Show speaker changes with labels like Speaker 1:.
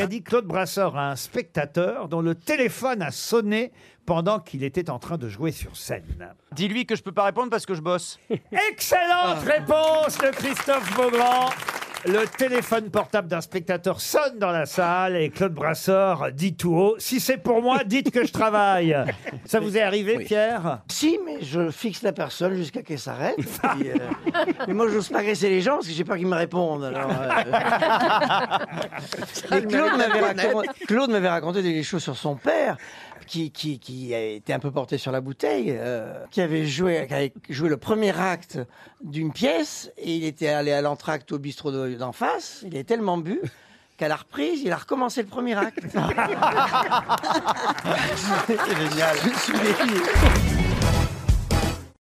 Speaker 1: qu'a dit Claude Brasseur à un spectateur dont le téléphone a sonné pendant qu'il était en train de jouer sur scène
Speaker 2: Dis-lui que je peux pas répondre parce que je bosse.
Speaker 1: Excellente réponse de Christophe Beaugrand. Le téléphone portable d'un spectateur sonne dans la salle et Claude Brasseur dit tout haut Si c'est pour moi, dites que je travaille. Ça vous est arrivé, Pierre?
Speaker 3: Si, mais je fixe la personne jusqu'à qu'elle s'arrête. puis, euh, Mais moi, j'ose pas agresser les gens parce que j'ai peur qu'ils me répondent. Alors, euh. Claude m'avait raconté, Claude m'avait raconté des choses sur son père. Qui, qui, qui a été un peu porté sur la bouteille, euh, qui avait joué, qui avait joué le premier acte d'une pièce et il était allé à l'entracte au bistrot de- d'en face. Il avait tellement bu qu'à la reprise, il a recommencé le premier acte.
Speaker 2: C'est génial.
Speaker 3: Je suis déçu.